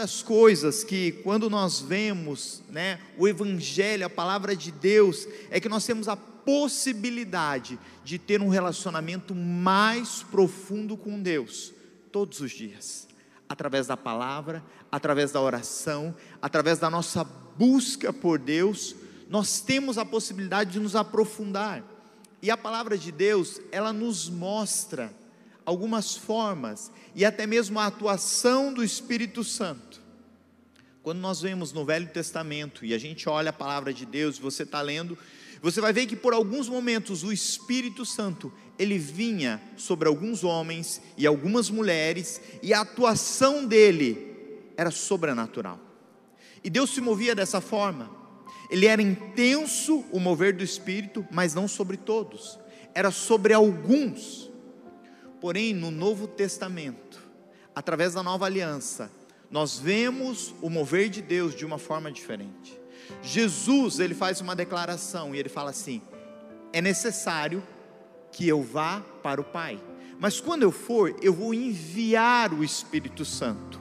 das coisas que quando nós vemos, né, o evangelho, a palavra de Deus, é que nós temos a possibilidade de ter um relacionamento mais profundo com Deus todos os dias, através da palavra, através da oração, através da nossa busca por Deus, nós temos a possibilidade de nos aprofundar. E a palavra de Deus, ela nos mostra algumas formas e até mesmo a atuação do Espírito Santo. Quando nós vemos no Velho Testamento e a gente olha a palavra de Deus, você está lendo, você vai ver que por alguns momentos o Espírito Santo ele vinha sobre alguns homens e algumas mulheres e a atuação dele era sobrenatural. E Deus se movia dessa forma. Ele era intenso o mover do Espírito, mas não sobre todos, era sobre alguns. Porém, no Novo Testamento, através da nova aliança, nós vemos o mover de Deus de uma forma diferente. Jesus, ele faz uma declaração e ele fala assim: é necessário que eu vá para o Pai, mas quando eu for, eu vou enviar o Espírito Santo,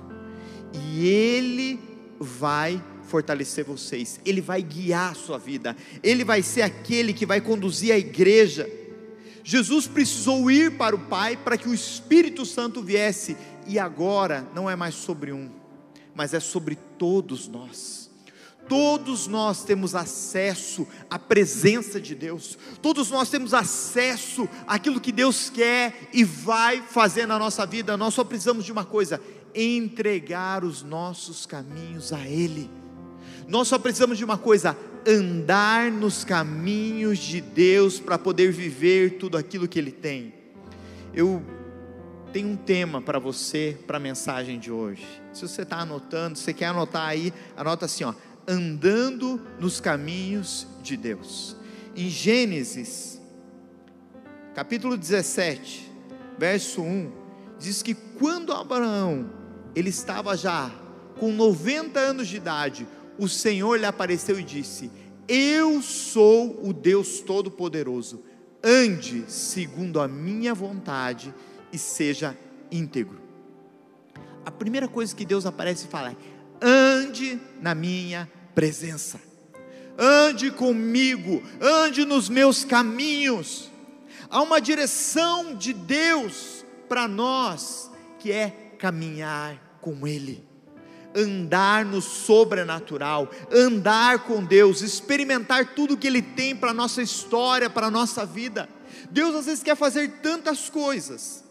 e ele vai fortalecer vocês, ele vai guiar a sua vida, ele vai ser aquele que vai conduzir a igreja. Jesus precisou ir para o Pai para que o Espírito Santo viesse, e agora não é mais sobre um, mas é sobre todos nós. Todos nós temos acesso à presença de Deus, todos nós temos acesso àquilo que Deus quer e vai fazer na nossa vida. Nós só precisamos de uma coisa: entregar os nossos caminhos a Ele. Nós só precisamos de uma coisa: andar nos caminhos de Deus para poder viver tudo aquilo que Ele tem. Eu tenho um tema para você, para a mensagem de hoje. Se você está anotando, se você quer anotar aí, anota assim, ó, andando nos caminhos de Deus. Em Gênesis, capítulo 17, verso 1, diz que quando Abraão, ele estava já com 90 anos de idade, o Senhor lhe apareceu e disse: Eu sou o Deus Todo-Poderoso, ande segundo a minha vontade e seja íntegro. A primeira coisa que Deus aparece e fala é: ande na minha presença, ande comigo, ande nos meus caminhos. Há uma direção de Deus para nós que é caminhar com Ele andar no sobrenatural, andar com Deus, experimentar tudo que Ele tem para a nossa história, para a nossa vida. Deus às vezes quer fazer tantas coisas,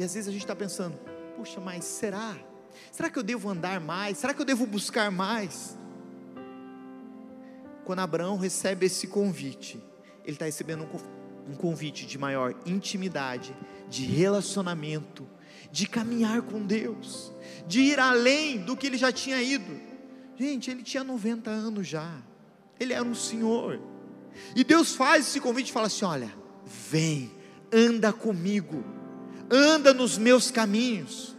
e às vezes a gente está pensando: puxa, mas será? Será que eu devo andar mais? Será que eu devo buscar mais? Quando Abraão recebe esse convite, ele está recebendo um convite de maior intimidade, de relacionamento, de caminhar com Deus, de ir além do que ele já tinha ido. Gente, ele tinha 90 anos já, ele era um senhor, e Deus faz esse convite e fala assim: olha, vem, anda comigo, anda nos meus caminhos.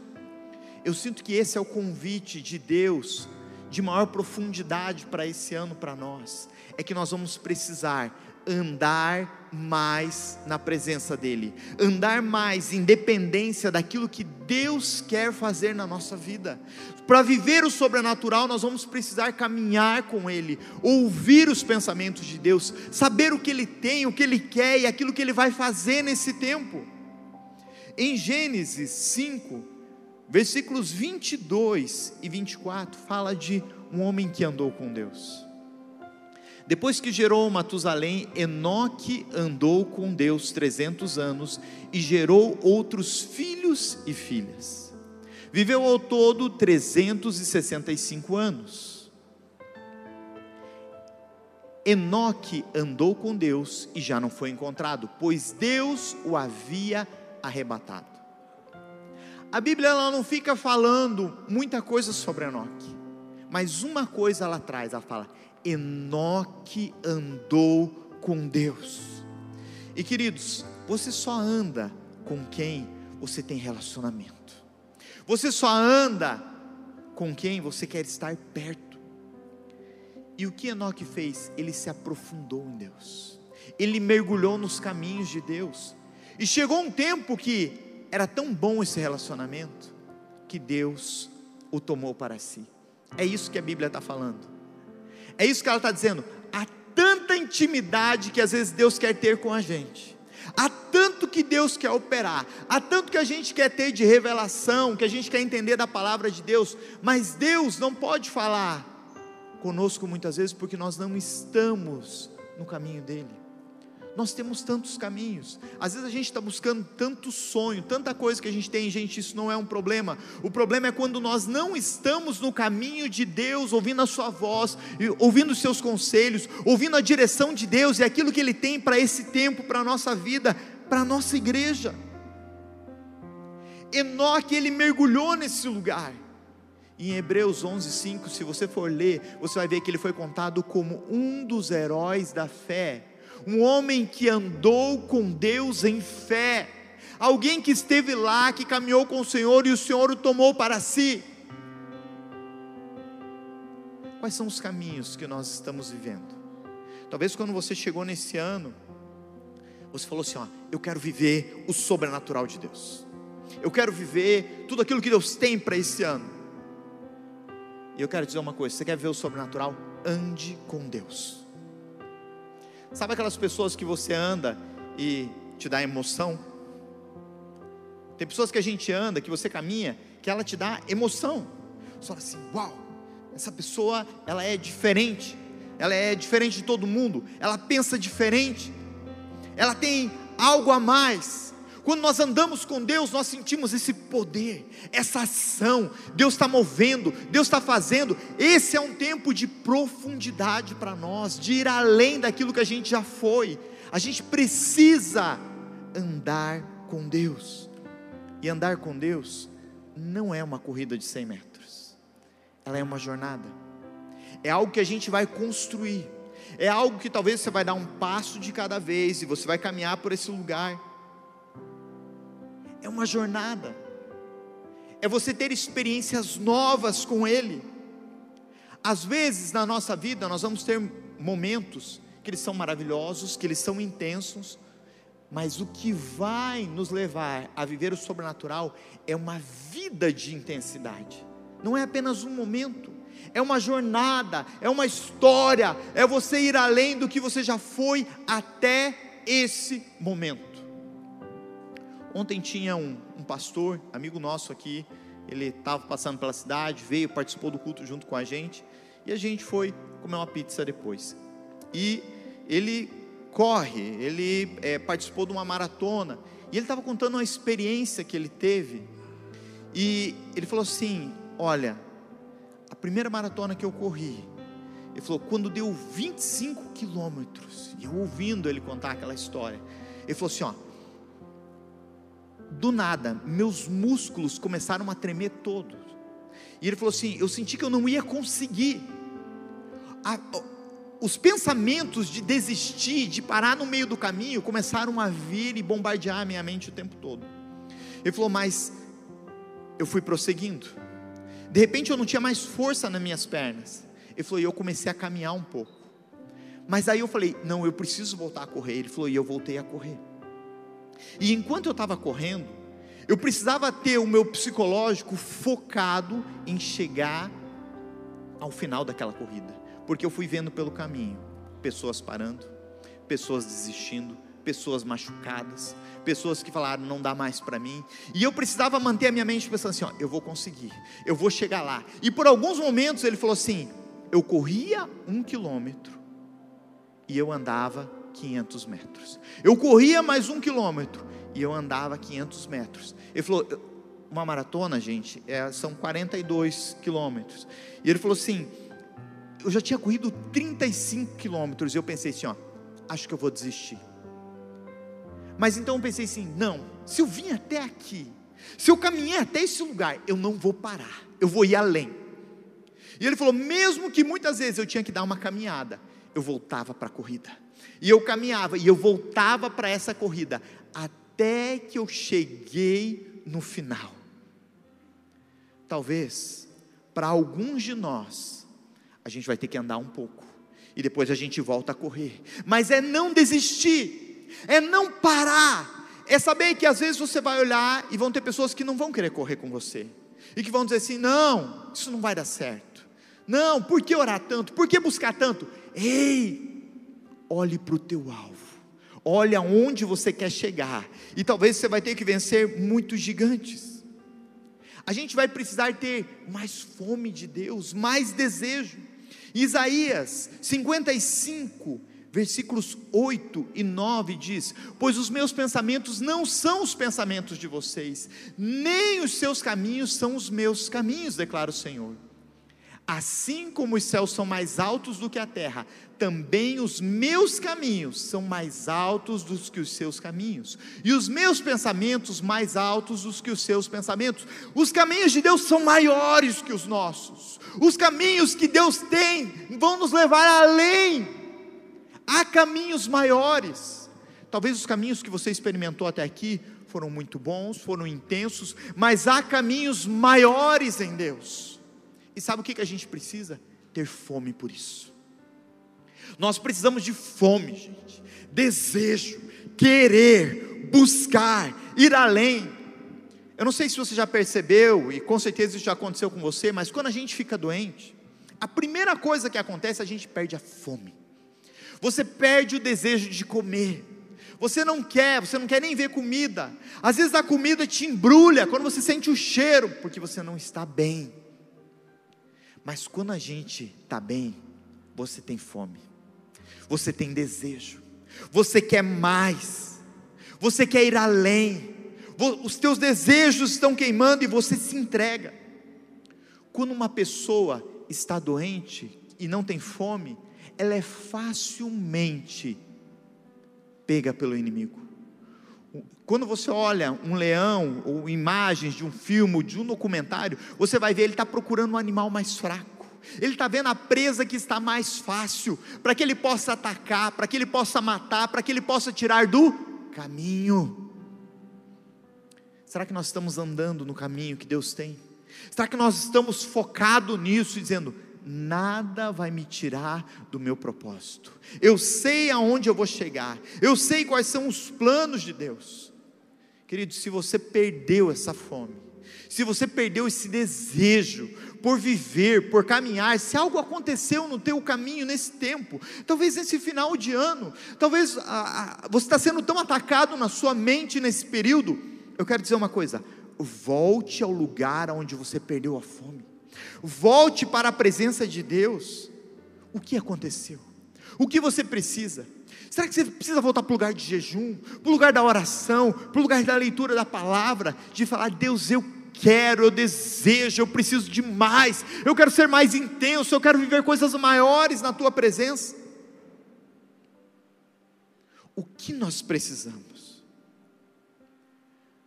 Eu sinto que esse é o convite de Deus de maior profundidade para esse ano para nós. É que nós vamos precisar andar mais na presença dEle, andar mais em dependência daquilo que Deus quer fazer na nossa vida. Para viver o sobrenatural, nós vamos precisar caminhar com Ele, ouvir os pensamentos de Deus, saber o que Ele tem, o que Ele quer e aquilo que Ele vai fazer nesse tempo. Em Gênesis 5, versículos 22 e 24, fala de um homem que andou com Deus. Depois que gerou Matusalém, Enoque andou com Deus 300 anos e gerou outros filhos e filhas. Viveu ao todo 365 anos. Enoque andou com Deus e já não foi encontrado, pois Deus o havia arrebatado. A Bíblia ela não fica falando muita coisa sobre Enoque, mas uma coisa ela traz, ela fala: Enoque andou com Deus. E queridos, você só anda com quem você tem relacionamento. Você só anda com quem você quer estar perto. E o que Enoque fez? Ele se aprofundou em Deus. Ele mergulhou nos caminhos de Deus. E chegou um tempo que era tão bom esse relacionamento que Deus o tomou para si. É isso que a Bíblia está falando. É isso que ela está dizendo. Há tanta intimidade que às vezes Deus quer ter com a gente. Há tanto que Deus quer operar, há tanto que a gente quer ter de revelação, que a gente quer entender da palavra de Deus, mas Deus não pode falar conosco muitas vezes porque nós não estamos no caminho dele. Nós temos tantos caminhos. Às vezes a gente está buscando tanto sonho, tanta coisa que a gente tem, gente, isso não é um problema. O problema é quando nós não estamos no caminho de Deus, ouvindo a Sua voz, ouvindo os seus conselhos, ouvindo a direção de Deus e aquilo que Ele tem para esse tempo, para a nossa vida, para a nossa igreja. Enoque, ele mergulhou nesse lugar. Em Hebreus 11:5, se você for ler, você vai ver que ele foi contado como um dos heróis da fé um homem que andou com Deus em fé, alguém que esteve lá, que caminhou com o Senhor e o Senhor o tomou para si. Quais são os caminhos que nós estamos vivendo? Talvez quando você chegou nesse ano, você falou assim: ó, eu quero viver o sobrenatural de Deus. Eu quero viver tudo aquilo que Deus tem para esse ano. E eu quero dizer uma coisa: você quer ver o sobrenatural? Ande com Deus. Sabe aquelas pessoas que você anda e te dá emoção? Tem pessoas que a gente anda, que você caminha, que ela te dá emoção. Você fala assim: uau, essa pessoa, ela é diferente, ela é diferente de todo mundo, ela pensa diferente, ela tem algo a mais. Quando nós andamos com Deus, nós sentimos esse poder, essa ação. Deus está movendo, Deus está fazendo. Esse é um tempo de profundidade para nós, de ir além daquilo que a gente já foi. A gente precisa andar com Deus. E andar com Deus não é uma corrida de 100 metros, ela é uma jornada, é algo que a gente vai construir, é algo que talvez você vai dar um passo de cada vez e você vai caminhar por esse lugar é uma jornada, é você ter experiências novas com Ele. Às vezes na nossa vida nós vamos ter momentos que eles são maravilhosos, que eles são intensos, mas o que vai nos levar a viver o sobrenatural é uma vida de intensidade, não é apenas um momento, é uma jornada, é uma história, é você ir além do que você já foi até esse momento. Ontem tinha um, um pastor, amigo nosso aqui, ele estava passando pela cidade, veio, participou do culto junto com a gente, e a gente foi comer uma pizza depois. E ele corre, ele é, participou de uma maratona, e ele estava contando uma experiência que ele teve, e ele falou assim: Olha, a primeira maratona que eu corri, ele falou, quando deu 25 quilômetros, e eu ouvindo ele contar aquela história, ele falou assim: Ó do nada, meus músculos começaram a tremer todos. E ele falou assim: eu senti que eu não ia conseguir. A, os pensamentos de desistir, de parar no meio do caminho, começaram a vir e bombardear a minha mente o tempo todo. Ele falou, mas eu fui prosseguindo. De repente eu não tinha mais força nas minhas pernas. Ele falou, e eu comecei a caminhar um pouco. Mas aí eu falei, não, eu preciso voltar a correr. Ele falou, e eu voltei a correr. E enquanto eu estava correndo, eu precisava ter o meu psicológico focado em chegar ao final daquela corrida, porque eu fui vendo pelo caminho pessoas parando, pessoas desistindo, pessoas machucadas, pessoas que falaram não dá mais para mim, e eu precisava manter a minha mente pensando assim: ó, eu vou conseguir, eu vou chegar lá. E por alguns momentos ele falou assim: eu corria um quilômetro e eu andava 500 metros. Eu corria mais um quilômetro e eu andava 500 metros. Ele falou, uma maratona, gente, é, são 42 quilômetros. E ele falou assim, eu já tinha corrido 35 quilômetros e eu pensei assim, ó, acho que eu vou desistir. Mas então eu pensei assim, não, se eu vim até aqui, se eu caminhei até esse lugar, eu não vou parar, eu vou ir além. E ele falou, mesmo que muitas vezes eu tinha que dar uma caminhada, eu voltava para a corrida. E eu caminhava e eu voltava para essa corrida até que eu cheguei no final. Talvez para alguns de nós a gente vai ter que andar um pouco e depois a gente volta a correr. Mas é não desistir, é não parar, é saber que às vezes você vai olhar e vão ter pessoas que não vão querer correr com você e que vão dizer assim: não, isso não vai dar certo. Não, por que orar tanto? Por que buscar tanto? Ei, olhe para o teu alvo, olhe aonde você quer chegar, e talvez você vai ter que vencer muitos gigantes. A gente vai precisar ter mais fome de Deus, mais desejo. Isaías 55, versículos 8 e 9 diz: Pois os meus pensamentos não são os pensamentos de vocês, nem os seus caminhos são os meus caminhos, declara o Senhor. Assim como os céus são mais altos do que a terra, também os meus caminhos são mais altos do que os seus caminhos, e os meus pensamentos mais altos do que os seus pensamentos. Os caminhos de Deus são maiores que os nossos. Os caminhos que Deus tem vão nos levar além Há caminhos maiores. Talvez os caminhos que você experimentou até aqui foram muito bons, foram intensos, mas há caminhos maiores em Deus. E sabe o que a gente precisa? Ter fome por isso. Nós precisamos de fome, gente, desejo, querer, buscar, ir além. Eu não sei se você já percebeu, e com certeza isso já aconteceu com você, mas quando a gente fica doente, a primeira coisa que acontece, é a gente perde a fome você perde o desejo de comer. Você não quer, você não quer nem ver comida. Às vezes a comida te embrulha quando você sente o cheiro, porque você não está bem. Mas quando a gente está bem, você tem fome, você tem desejo, você quer mais, você quer ir além, os teus desejos estão queimando e você se entrega. Quando uma pessoa está doente e não tem fome, ela é facilmente pega pelo inimigo. Quando você olha um leão, ou imagens de um filme, de um documentário, você vai ver ele está procurando um animal mais fraco. Ele está vendo a presa que está mais fácil, para que ele possa atacar, para que ele possa matar, para que ele possa tirar do caminho. Será que nós estamos andando no caminho que Deus tem? Será que nós estamos focados nisso, dizendo: nada vai me tirar do meu propósito. Eu sei aonde eu vou chegar, eu sei quais são os planos de Deus. Querido, se você perdeu essa fome, se você perdeu esse desejo por viver, por caminhar, se algo aconteceu no teu caminho nesse tempo, talvez nesse final de ano, talvez ah, você está sendo tão atacado na sua mente nesse período, eu quero dizer uma coisa: volte ao lugar onde você perdeu a fome. Volte para a presença de Deus. O que aconteceu? O que você precisa? Será que você precisa voltar para o lugar de jejum, para o lugar da oração, para o lugar da leitura da palavra, de falar, Deus, eu quero, eu desejo, eu preciso de mais, eu quero ser mais intenso, eu quero viver coisas maiores na tua presença? O que nós precisamos?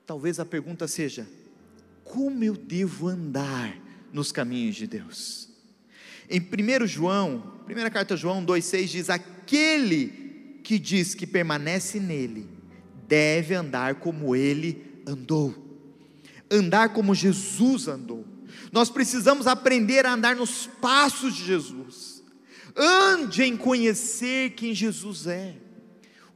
Talvez a pergunta seja: como eu devo andar nos caminhos de Deus. Em 1 João, primeira carta João 2,6 diz: Aquele que diz que permanece nele, deve andar como ele andou, andar como Jesus andou. Nós precisamos aprender a andar nos passos de Jesus. Ande em conhecer quem Jesus é,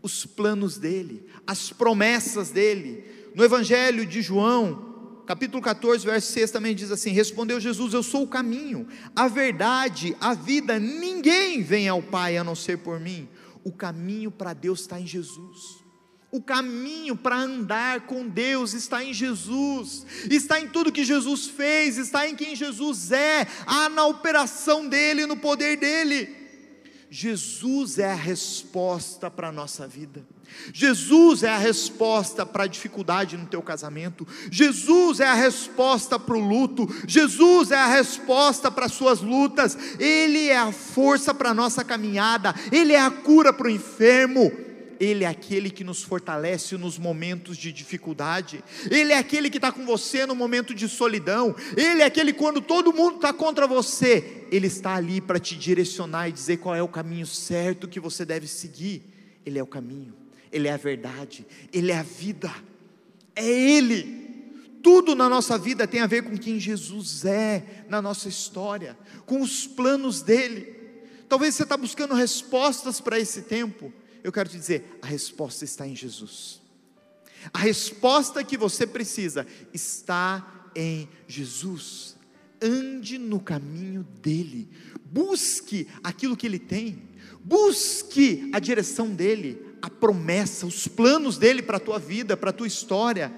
os planos dele, as promessas dele. No Evangelho de João, capítulo 14, verso 6 também diz assim: Respondeu Jesus: Eu sou o caminho, a verdade, a vida, ninguém vem ao Pai a não ser por mim. O caminho para Deus está em Jesus. O caminho para andar com Deus está em Jesus, está em tudo que Jesus fez, está em quem Jesus é, há na operação dEle, no poder dEle. Jesus é a resposta para a nossa vida. Jesus é a resposta para a dificuldade no teu casamento. Jesus é a resposta para o luto. Jesus é a resposta para as suas lutas. Ele é a força para a nossa caminhada. Ele é a cura para o enfermo. Ele é aquele que nos fortalece nos momentos de dificuldade, Ele é aquele que está com você no momento de solidão, Ele é aquele quando todo mundo está contra você, Ele está ali para te direcionar e dizer qual é o caminho certo que você deve seguir. Ele é o caminho. Ele é a verdade, Ele é a vida, é Ele. Tudo na nossa vida tem a ver com quem Jesus é na nossa história, com os planos dEle. Talvez você está buscando respostas para esse tempo. Eu quero te dizer, a resposta está em Jesus. A resposta que você precisa está em Jesus. Ande no caminho dele, busque aquilo que ele tem, busque a direção dele, a promessa, os planos dele para a tua vida, para a tua história,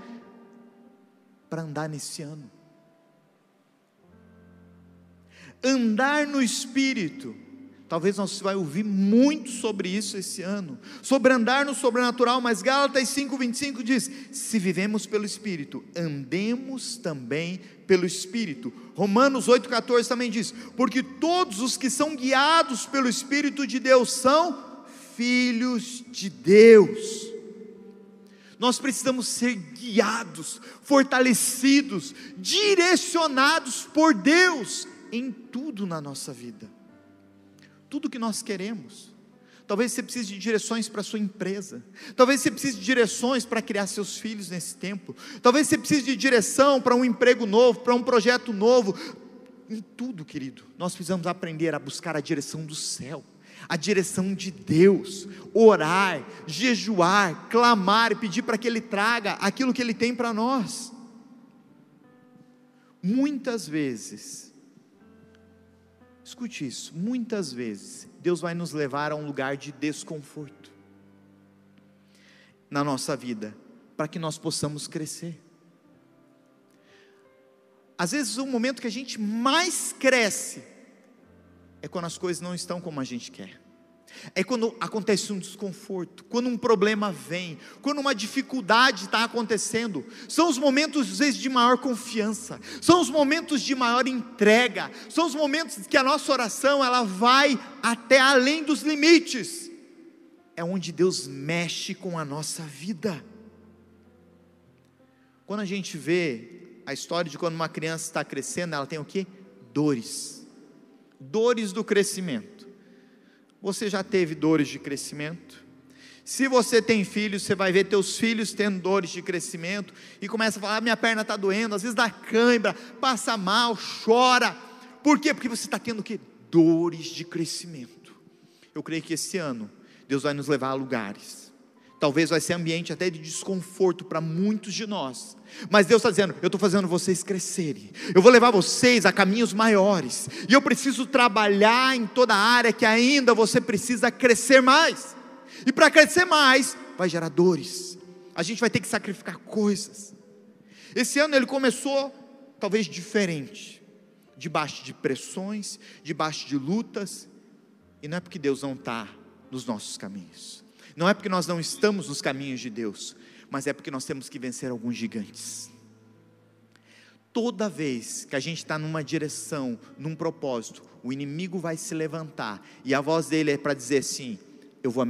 para andar nesse ano. Andar no Espírito Talvez nós vai ouvir muito sobre isso esse ano, sobre andar no sobrenatural, mas Gálatas 5:25 diz: "Se vivemos pelo espírito, andemos também pelo espírito". Romanos 8:14 também diz: "Porque todos os que são guiados pelo espírito de Deus são filhos de Deus". Nós precisamos ser guiados, fortalecidos, direcionados por Deus em tudo na nossa vida tudo que nós queremos. Talvez você precise de direções para a sua empresa. Talvez você precise de direções para criar seus filhos nesse tempo. Talvez você precise de direção para um emprego novo, para um projeto novo. Em tudo, querido, nós precisamos aprender a buscar a direção do céu, a direção de Deus, orar, jejuar, clamar e pedir para que Ele traga aquilo que Ele tem para nós. Muitas vezes, Escute isso, muitas vezes Deus vai nos levar a um lugar de desconforto na nossa vida, para que nós possamos crescer. Às vezes o momento que a gente mais cresce é quando as coisas não estão como a gente quer. É quando acontece um desconforto, quando um problema vem, quando uma dificuldade está acontecendo. São os momentos, às vezes, de maior confiança, são os momentos de maior entrega, são os momentos que a nossa oração ela vai até além dos limites. É onde Deus mexe com a nossa vida. Quando a gente vê a história de quando uma criança está crescendo, ela tem o que? Dores. Dores do crescimento você já teve dores de crescimento? Se você tem filhos, você vai ver teus filhos tendo dores de crescimento e começa a falar: ah, minha perna está doendo, às vezes dá cãibra, passa mal, chora. Por quê? Porque você está tendo que dores de crescimento. Eu creio que esse ano Deus vai nos levar a lugares Talvez vai ser ambiente até de desconforto para muitos de nós. Mas Deus está dizendo: eu estou fazendo vocês crescerem. Eu vou levar vocês a caminhos maiores. E eu preciso trabalhar em toda a área que ainda você precisa crescer mais. E para crescer mais, vai gerar dores. A gente vai ter que sacrificar coisas. Esse ano ele começou talvez diferente, debaixo de pressões, debaixo de lutas. E não é porque Deus não está nos nossos caminhos. Não é porque nós não estamos nos caminhos de Deus, mas é porque nós temos que vencer alguns gigantes. Toda vez que a gente está numa direção, num propósito, o inimigo vai se levantar e a voz dele é para dizer assim: eu vou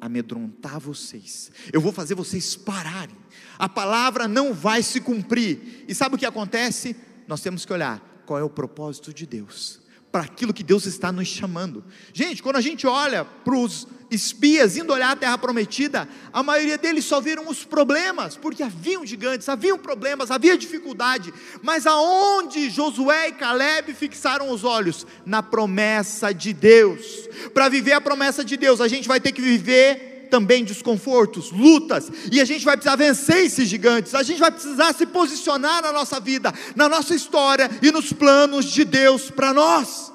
amedrontar vocês, eu vou fazer vocês pararem, a palavra não vai se cumprir. E sabe o que acontece? Nós temos que olhar qual é o propósito de Deus para aquilo que Deus está nos chamando. Gente, quando a gente olha para os espias indo olhar a terra prometida, a maioria deles só viram os problemas, porque haviam gigantes, haviam problemas, havia dificuldade, mas aonde Josué e Caleb fixaram os olhos? Na promessa de Deus. Para viver a promessa de Deus, a gente vai ter que viver também desconfortos, lutas, e a gente vai precisar vencer esses gigantes, a gente vai precisar se posicionar na nossa vida, na nossa história e nos planos de Deus para nós.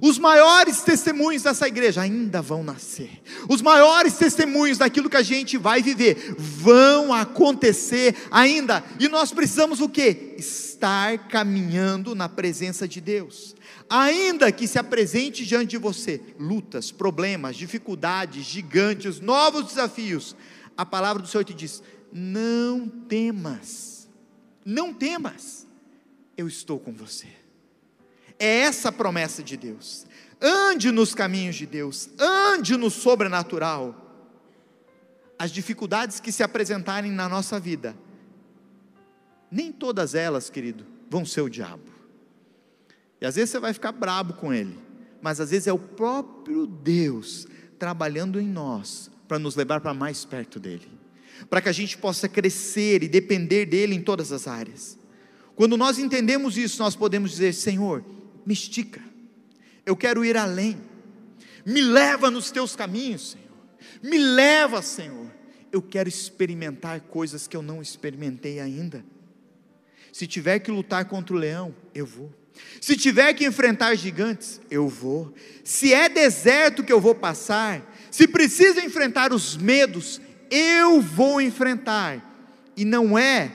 Os maiores testemunhos dessa igreja ainda vão nascer. Os maiores testemunhos daquilo que a gente vai viver vão acontecer ainda. E nós precisamos o que? Estar caminhando na presença de Deus ainda que se apresente diante de você lutas, problemas, dificuldades, gigantes, novos desafios, a palavra do Senhor te diz: não temas, não temas, eu estou com você. É essa a promessa de Deus. Ande nos caminhos de Deus, ande no sobrenatural. As dificuldades que se apresentarem na nossa vida, nem todas elas, querido, vão ser o diabo. E às vezes você vai ficar brabo com ele, mas às vezes é o próprio Deus trabalhando em nós para nos levar para mais perto dele, para que a gente possa crescer e depender dele em todas as áreas. Quando nós entendemos isso, nós podemos dizer: Senhor, me estica, eu quero ir além, me leva nos teus caminhos, Senhor, me leva, Senhor, eu quero experimentar coisas que eu não experimentei ainda. Se tiver que lutar contra o leão, eu vou. Se tiver que enfrentar gigantes, eu vou. Se é deserto que eu vou passar, se precisa enfrentar os medos, eu vou enfrentar. E não é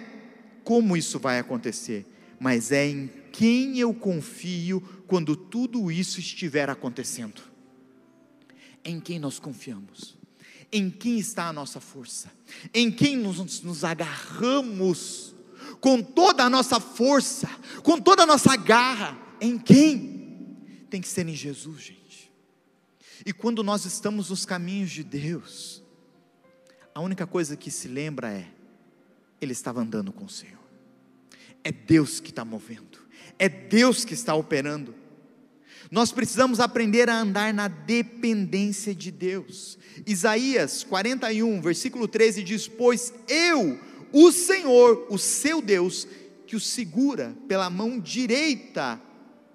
como isso vai acontecer, mas é em quem eu confio quando tudo isso estiver acontecendo. Em quem nós confiamos? Em quem está a nossa força? Em quem nos, nos agarramos com toda a nossa força, com toda a nossa garra? Em quem? Tem que ser em Jesus, gente. E quando nós estamos nos caminhos de Deus, a única coisa que se lembra é: Ele estava andando com o Senhor. É Deus que está movendo, é Deus que está operando. Nós precisamos aprender a andar na dependência de Deus. Isaías 41, versículo 13 diz: Pois eu, o Senhor, o seu Deus, que o segura pela mão direita,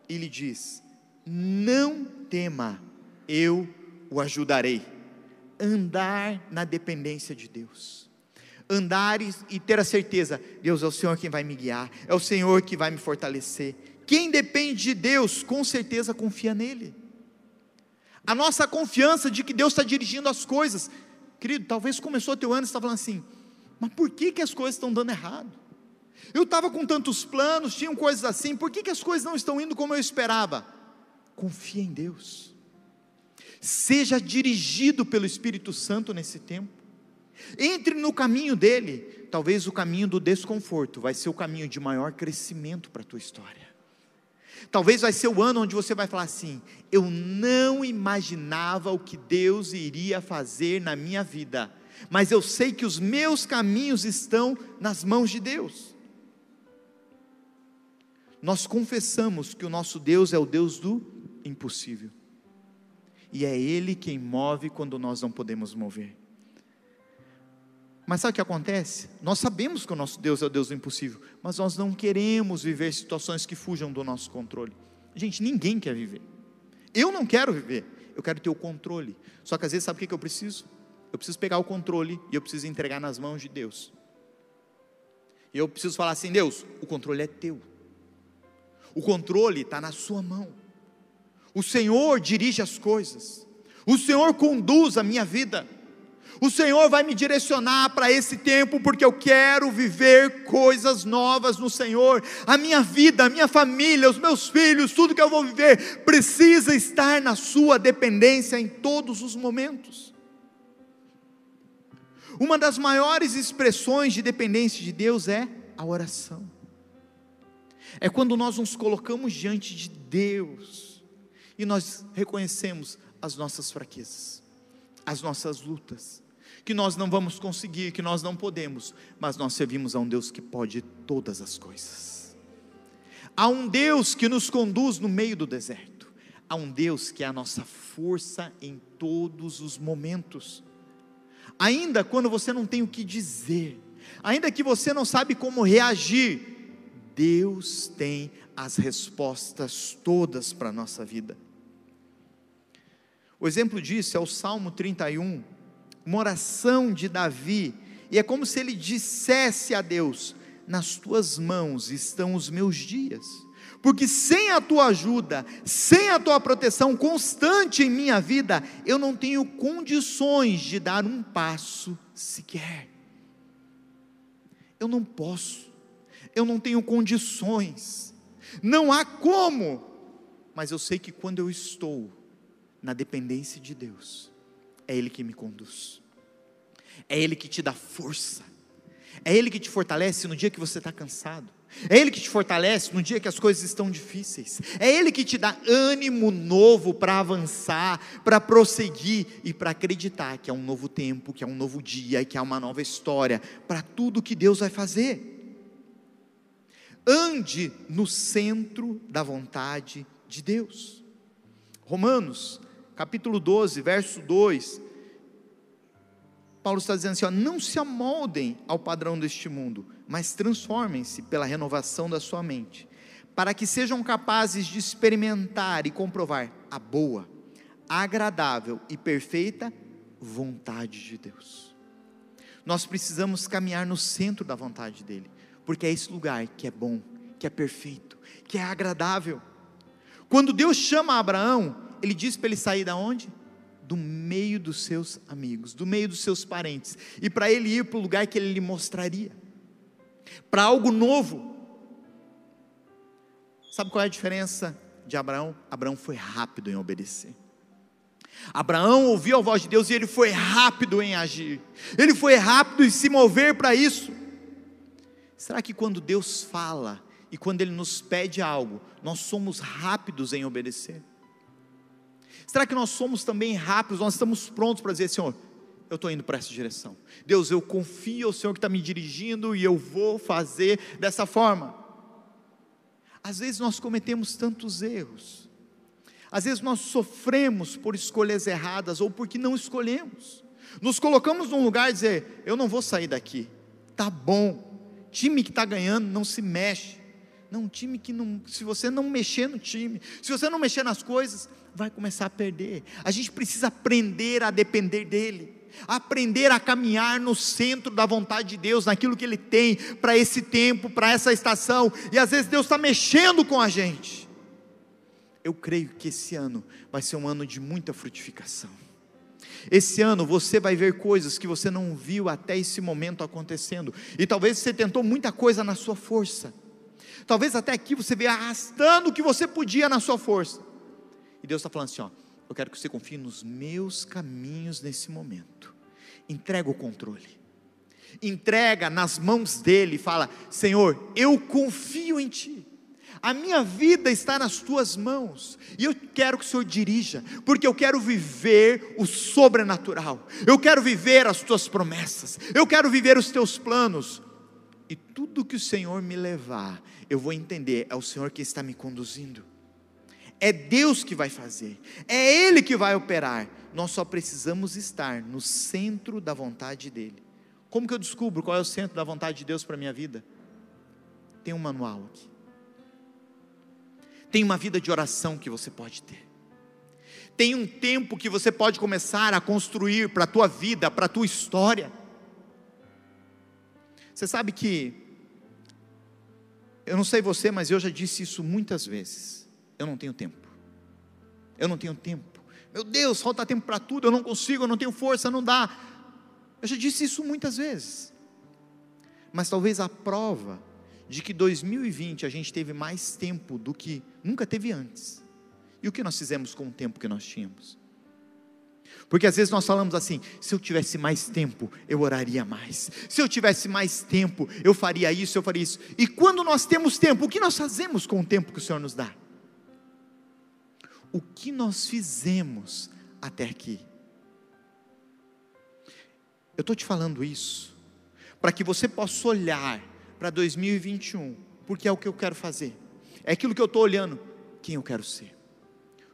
e lhe diz: Não tema, eu o ajudarei. Andar na dependência de Deus. Andar e, ter a certeza: Deus é o Senhor quem vai me guiar, é o Senhor que vai me fortalecer. Quem depende de Deus, com certeza confia nele. A nossa confiança de que Deus está dirigindo as coisas. Querido, talvez começou o teu ano e está falando assim, mas por que, que as coisas estão dando errado? Eu estava com tantos planos, tinham coisas assim, por que, que as coisas não estão indo como eu esperava? Confia em Deus. Seja dirigido pelo Espírito Santo nesse tempo. Entre no caminho dele. Talvez o caminho do desconforto vai ser o caminho de maior crescimento para a tua história. Talvez vai ser o ano onde você vai falar assim: eu não imaginava o que Deus iria fazer na minha vida, mas eu sei que os meus caminhos estão nas mãos de Deus. Nós confessamos que o nosso Deus é o Deus do impossível, e é Ele quem move quando nós não podemos mover. Mas sabe o que acontece? Nós sabemos que o nosso Deus é o Deus do impossível, mas nós não queremos viver situações que fujam do nosso controle. Gente, ninguém quer viver. Eu não quero viver, eu quero ter o controle. Só que às vezes, sabe o que eu preciso? Eu preciso pegar o controle e eu preciso entregar nas mãos de Deus. E eu preciso falar assim: Deus, o controle é teu. O controle está na Sua mão. O Senhor dirige as coisas. O Senhor conduz a minha vida. O Senhor vai me direcionar para esse tempo, porque eu quero viver coisas novas no Senhor. A minha vida, a minha família, os meus filhos, tudo que eu vou viver, precisa estar na Sua dependência em todos os momentos. Uma das maiores expressões de dependência de Deus é a oração. É quando nós nos colocamos diante de Deus e nós reconhecemos as nossas fraquezas, as nossas lutas, que nós não vamos conseguir, que nós não podemos, mas nós servimos a um Deus que pode todas as coisas. Há um Deus que nos conduz no meio do deserto. Há um Deus que é a nossa força em todos os momentos. Ainda quando você não tem o que dizer, ainda que você não sabe como reagir, Deus tem as respostas todas para a nossa vida. O exemplo disso é o Salmo 31, uma oração de Davi, e é como se ele dissesse a Deus: Nas tuas mãos estão os meus dias, porque sem a tua ajuda, sem a tua proteção constante em minha vida, eu não tenho condições de dar um passo sequer. Eu não posso, eu não tenho condições, não há como, mas eu sei que quando eu estou na dependência de Deus, é Ele que me conduz, é Ele que te dá força, é Ele que te fortalece no dia que você está cansado, é Ele que te fortalece no dia que as coisas estão difíceis, é Ele que te dá ânimo novo para avançar, para prosseguir e para acreditar que é um novo tempo, que é um novo dia, que é uma nova história, para tudo que Deus vai fazer. Ande no centro da vontade de Deus. Romanos capítulo 12, verso 2, Paulo está dizendo assim: ó, não se amoldem ao padrão deste mundo, mas transformem-se pela renovação da sua mente, para que sejam capazes de experimentar e comprovar a boa, agradável e perfeita vontade de Deus. Nós precisamos caminhar no centro da vontade dEle, porque é esse lugar que é bom, que é perfeito, que é agradável. Quando Deus chama Abraão, ele diz para ele sair da onde? Do meio dos seus amigos, do meio dos seus parentes, e para ele ir para o lugar que ele lhe mostraria, para algo novo. Sabe qual é a diferença de Abraão? Abraão foi rápido em obedecer. Abraão ouviu a voz de Deus e ele foi rápido em agir, ele foi rápido em se mover para isso. Será que quando Deus fala e quando Ele nos pede algo, nós somos rápidos em obedecer? Será que nós somos também rápidos, nós estamos prontos para dizer, Senhor, eu estou indo para essa direção. Deus, eu confio ao Senhor que está me dirigindo e eu vou fazer dessa forma. Às vezes nós cometemos tantos erros, às vezes nós sofremos por escolhas erradas ou porque não escolhemos. Nos colocamos num lugar e dizer: Eu não vou sair daqui, tá bom. Time que está ganhando não se mexe. Não, time que não. Se você não mexer no time, se você não mexer nas coisas, vai começar a perder. A gente precisa aprender a depender dEle aprender a caminhar no centro da vontade de Deus, naquilo que Ele tem para esse tempo, para essa estação, e às vezes Deus está mexendo com a gente eu creio que esse ano vai ser um ano de muita frutificação. Esse ano você vai ver coisas que você não viu até esse momento acontecendo, e talvez você tentou muita coisa na sua força, talvez até aqui você veio arrastando o que você podia na sua força, e Deus está falando assim: ó, eu quero que você confie nos meus caminhos nesse momento, entrega o controle, entrega nas mãos dele, fala: Senhor, eu confio em Ti a minha vida está nas tuas mãos, e eu quero que o Senhor dirija, porque eu quero viver o sobrenatural, eu quero viver as tuas promessas, eu quero viver os teus planos, e tudo que o Senhor me levar, eu vou entender, é o Senhor que está me conduzindo, é Deus que vai fazer, é Ele que vai operar, nós só precisamos estar no centro da vontade dEle. Como que eu descubro qual é o centro da vontade de Deus para a minha vida? Tem um manual aqui. Tem uma vida de oração que você pode ter. Tem um tempo que você pode começar a construir para a tua vida, para a tua história. Você sabe que, eu não sei você, mas eu já disse isso muitas vezes. Eu não tenho tempo. Eu não tenho tempo. Meu Deus, falta tempo para tudo, eu não consigo, eu não tenho força, não dá. Eu já disse isso muitas vezes. Mas talvez a prova de que 2020 a gente teve mais tempo do que nunca teve antes. E o que nós fizemos com o tempo que nós tínhamos? Porque às vezes nós falamos assim: se eu tivesse mais tempo, eu oraria mais. Se eu tivesse mais tempo, eu faria isso, eu faria isso. E quando nós temos tempo, o que nós fazemos com o tempo que o Senhor nos dá? O que nós fizemos até aqui? Eu estou te falando isso para que você possa olhar para 2021, porque é o que eu quero fazer, é aquilo que eu estou olhando, quem eu quero ser,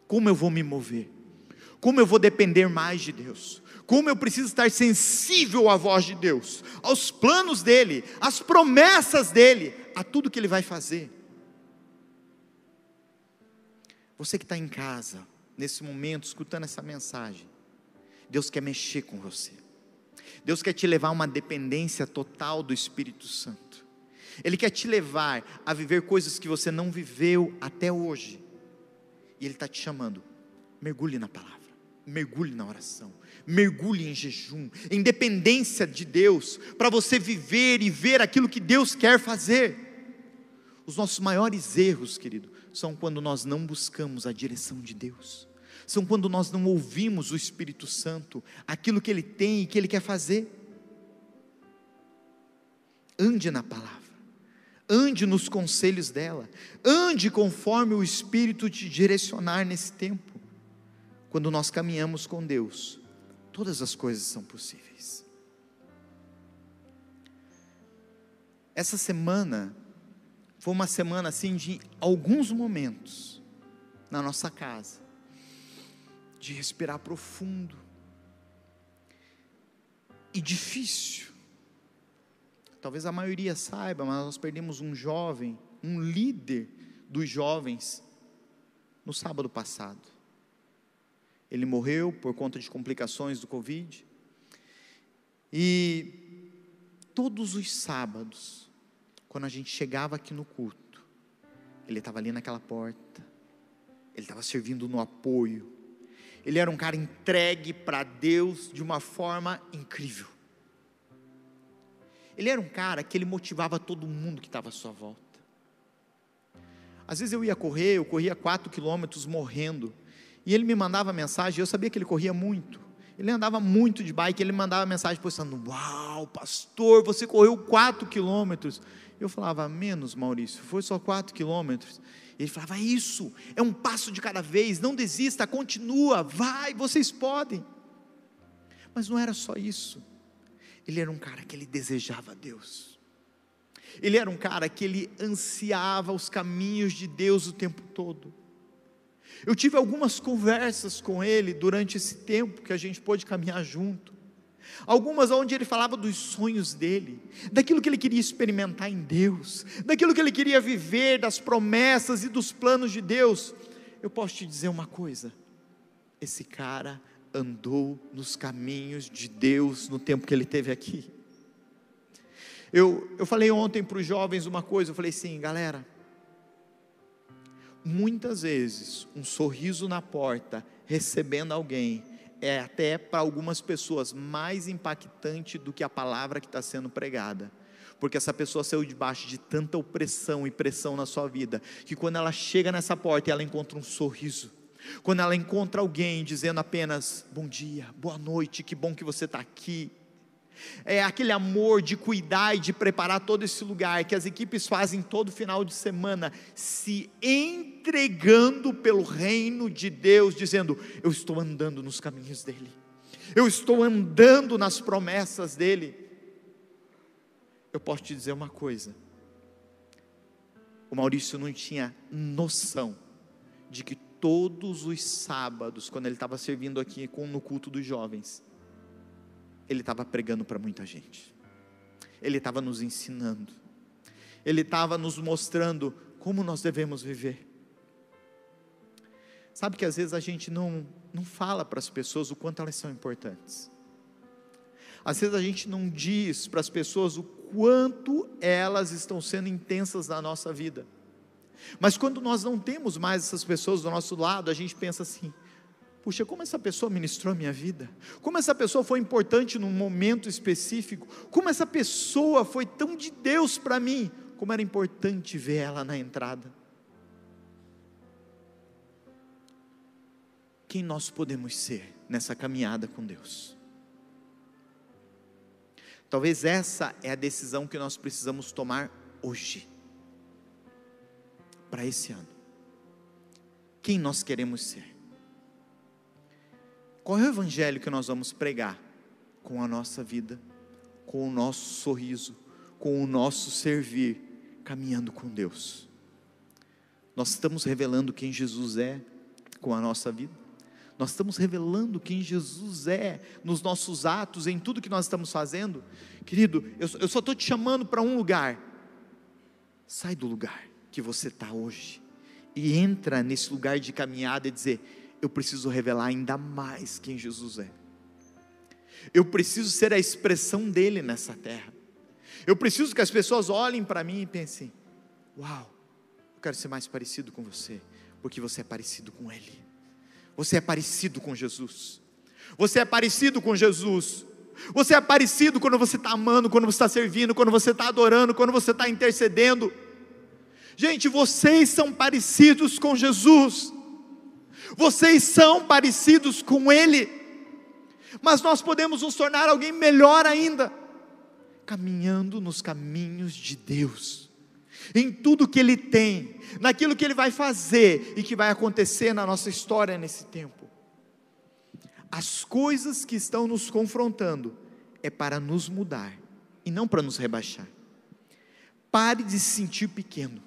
como eu vou me mover, como eu vou depender mais de Deus, como eu preciso estar sensível à voz de Deus, aos planos dEle, às promessas dEle, a tudo que Ele vai fazer. Você que está em casa, nesse momento, escutando essa mensagem, Deus quer mexer com você. Deus quer te levar a uma dependência total do Espírito Santo. Ele quer te levar a viver coisas que você não viveu até hoje. E Ele está te chamando. Mergulhe na palavra, mergulhe na oração, mergulhe em jejum, em dependência de Deus, para você viver e ver aquilo que Deus quer fazer. Os nossos maiores erros, querido, são quando nós não buscamos a direção de Deus, são quando nós não ouvimos o Espírito Santo, aquilo que Ele tem e que Ele quer fazer. Ande na palavra ande nos conselhos dela, ande conforme o Espírito te direcionar nesse tempo. Quando nós caminhamos com Deus, todas as coisas são possíveis. Essa semana foi uma semana assim de alguns momentos na nossa casa, de respirar profundo e difícil talvez a maioria saiba, mas nós perdemos um jovem, um líder dos jovens, no sábado passado. Ele morreu por conta de complicações do Covid. E todos os sábados, quando a gente chegava aqui no culto, ele estava ali naquela porta, ele estava servindo no apoio, ele era um cara entregue para Deus de uma forma incrível. Ele era um cara que ele motivava todo mundo que estava à sua volta. Às vezes eu ia correr, eu corria quatro quilômetros morrendo, e ele me mandava mensagem, eu sabia que ele corria muito. Ele andava muito de bike, ele mandava mensagem postando: Uau, pastor, você correu quatro quilômetros. Eu falava: Menos, Maurício, foi só quatro quilômetros. Ele falava: Isso, é um passo de cada vez, não desista, continua, vai, vocês podem. Mas não era só isso. Ele era um cara que ele desejava Deus. Ele era um cara que ele ansiava os caminhos de Deus o tempo todo. Eu tive algumas conversas com ele durante esse tempo que a gente pôde caminhar junto. Algumas onde ele falava dos sonhos dele, daquilo que ele queria experimentar em Deus, daquilo que ele queria viver, das promessas e dos planos de Deus. Eu posso te dizer uma coisa: esse cara andou nos caminhos de Deus no tempo que ele teve aqui. Eu, eu falei ontem para os jovens uma coisa, eu falei assim, galera, muitas vezes um sorriso na porta, recebendo alguém, é até para algumas pessoas mais impactante do que a palavra que está sendo pregada. Porque essa pessoa saiu debaixo de tanta opressão e pressão na sua vida, que quando ela chega nessa porta, ela encontra um sorriso. Quando ela encontra alguém dizendo apenas bom dia, boa noite, que bom que você está aqui, é aquele amor de cuidar e de preparar todo esse lugar que as equipes fazem todo final de semana, se entregando pelo reino de Deus, dizendo: Eu estou andando nos caminhos dEle, eu estou andando nas promessas dEle. Eu posso te dizer uma coisa: o Maurício não tinha noção de que todos os sábados, quando ele estava servindo aqui no culto dos jovens, ele estava pregando para muita gente, ele estava nos ensinando, ele estava nos mostrando como nós devemos viver. Sabe que às vezes a gente não, não fala para as pessoas o quanto elas são importantes. Às vezes a gente não diz para as pessoas o quanto elas estão sendo intensas na nossa vida. Mas quando nós não temos mais essas pessoas do nosso lado, a gente pensa assim: Puxa, como essa pessoa ministrou a minha vida? Como essa pessoa foi importante num momento específico? Como essa pessoa foi tão de Deus para mim? Como era importante ver ela na entrada. Quem nós podemos ser nessa caminhada com Deus? Talvez essa é a decisão que nós precisamos tomar hoje, para esse ano. Quem nós queremos ser? Qual é o evangelho que nós vamos pregar? Com a nossa vida, com o nosso sorriso, com o nosso servir, caminhando com Deus. Nós estamos revelando quem Jesus é com a nossa vida. Nós estamos revelando quem Jesus é nos nossos atos, em tudo que nós estamos fazendo. Querido, eu, eu só estou te chamando para um lugar. Sai do lugar que você está hoje e entra nesse lugar de caminhada e dizer: eu preciso revelar ainda mais quem Jesus é. Eu preciso ser a expressão dele nessa terra. Eu preciso que as pessoas olhem para mim e pensem: Uau, eu quero ser mais parecido com você, porque você é parecido com Ele. Você é parecido com Jesus. Você é parecido com Jesus. Você é parecido quando você está amando, quando você está servindo, quando você está adorando, quando você está intercedendo. Gente, vocês são parecidos com Jesus vocês são parecidos com Ele, mas nós podemos nos tornar alguém melhor ainda, caminhando nos caminhos de Deus, em tudo que Ele tem, naquilo que Ele vai fazer e que vai acontecer na nossa história nesse tempo. As coisas que estão nos confrontando é para nos mudar e não para nos rebaixar. Pare de se sentir pequeno.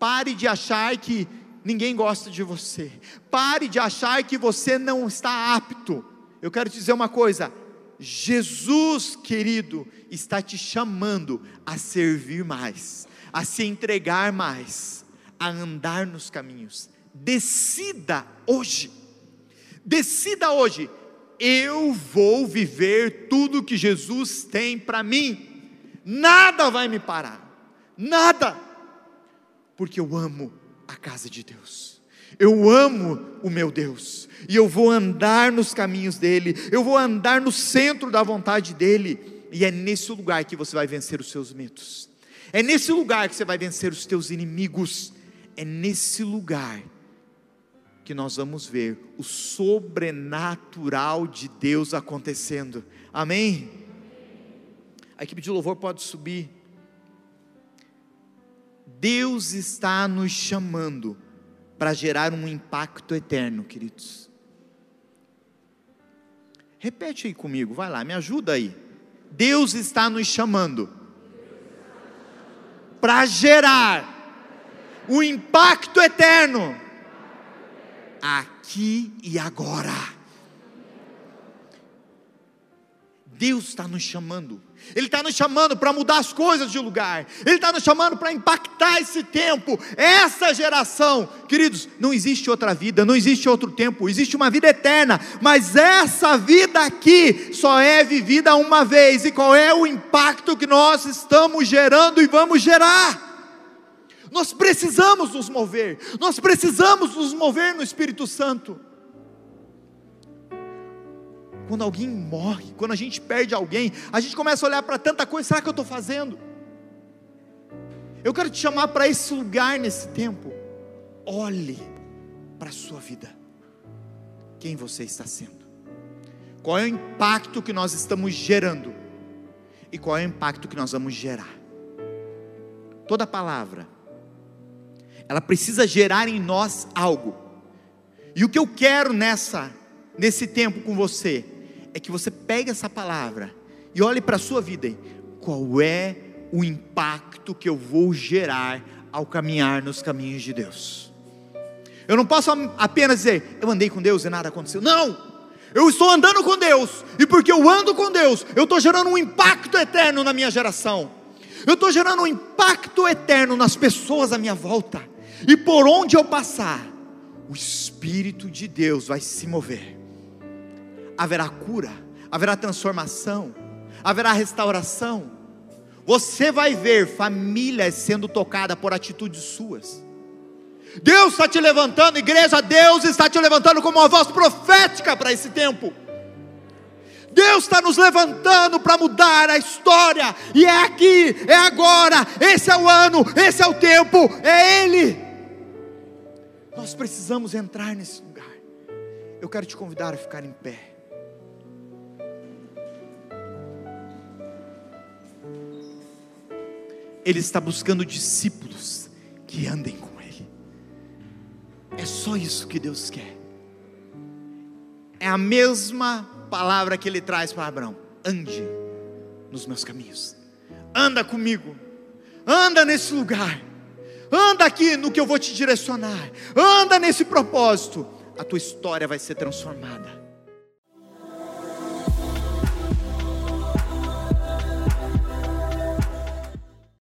Pare de achar que ninguém gosta de você. Pare de achar que você não está apto. Eu quero te dizer uma coisa: Jesus, querido, está te chamando a servir mais, a se entregar mais, a andar nos caminhos. Decida hoje. Decida hoje. Eu vou viver tudo que Jesus tem para mim. Nada vai me parar. nada, porque eu amo a casa de Deus. Eu amo o meu Deus, e eu vou andar nos caminhos dele, eu vou andar no centro da vontade dele, e é nesse lugar que você vai vencer os seus medos, é nesse lugar que você vai vencer os teus inimigos, é nesse lugar que nós vamos ver o sobrenatural de Deus acontecendo, amém? A equipe de louvor pode subir. Deus está nos chamando para gerar um impacto eterno, queridos. Repete aí comigo, vai lá, me ajuda aí. Deus está nos chamando para gerar o impacto eterno aqui e agora. Deus está nos chamando ele está nos chamando para mudar as coisas de lugar, Ele está nos chamando para impactar esse tempo, essa geração. Queridos, não existe outra vida, não existe outro tempo, existe uma vida eterna, mas essa vida aqui só é vivida uma vez, e qual é o impacto que nós estamos gerando e vamos gerar? Nós precisamos nos mover, nós precisamos nos mover no Espírito Santo quando alguém morre, quando a gente perde alguém, a gente começa a olhar para tanta coisa, será que eu estou fazendo? Eu quero te chamar para esse lugar nesse tempo. Olhe para a sua vida. Quem você está sendo? Qual é o impacto que nós estamos gerando? E qual é o impacto que nós vamos gerar? Toda palavra, ela precisa gerar em nós algo. E o que eu quero nessa, nesse tempo com você, é que você pegue essa palavra e olhe para a sua vida. Hein? Qual é o impacto que eu vou gerar ao caminhar nos caminhos de Deus? Eu não posso apenas dizer, eu andei com Deus e nada aconteceu. Não! Eu estou andando com Deus, e porque eu ando com Deus, eu estou gerando um impacto eterno na minha geração. Eu estou gerando um impacto eterno nas pessoas à minha volta. E por onde eu passar, o Espírito de Deus vai se mover haverá cura, haverá transformação, haverá restauração. Você vai ver famílias sendo tocadas por atitudes suas. Deus está te levantando, igreja, Deus está te levantando como uma voz profética para esse tempo. Deus está nos levantando para mudar a história, e é aqui, é agora, esse é o ano, esse é o tempo, é Ele. Nós precisamos entrar nesse lugar. Eu quero te convidar a ficar em pé. Ele está buscando discípulos que andem com Ele. É só isso que Deus quer. É a mesma palavra que Ele traz para Abraão: ande nos meus caminhos, anda comigo, anda nesse lugar, anda aqui no que eu vou te direcionar, anda nesse propósito. A tua história vai ser transformada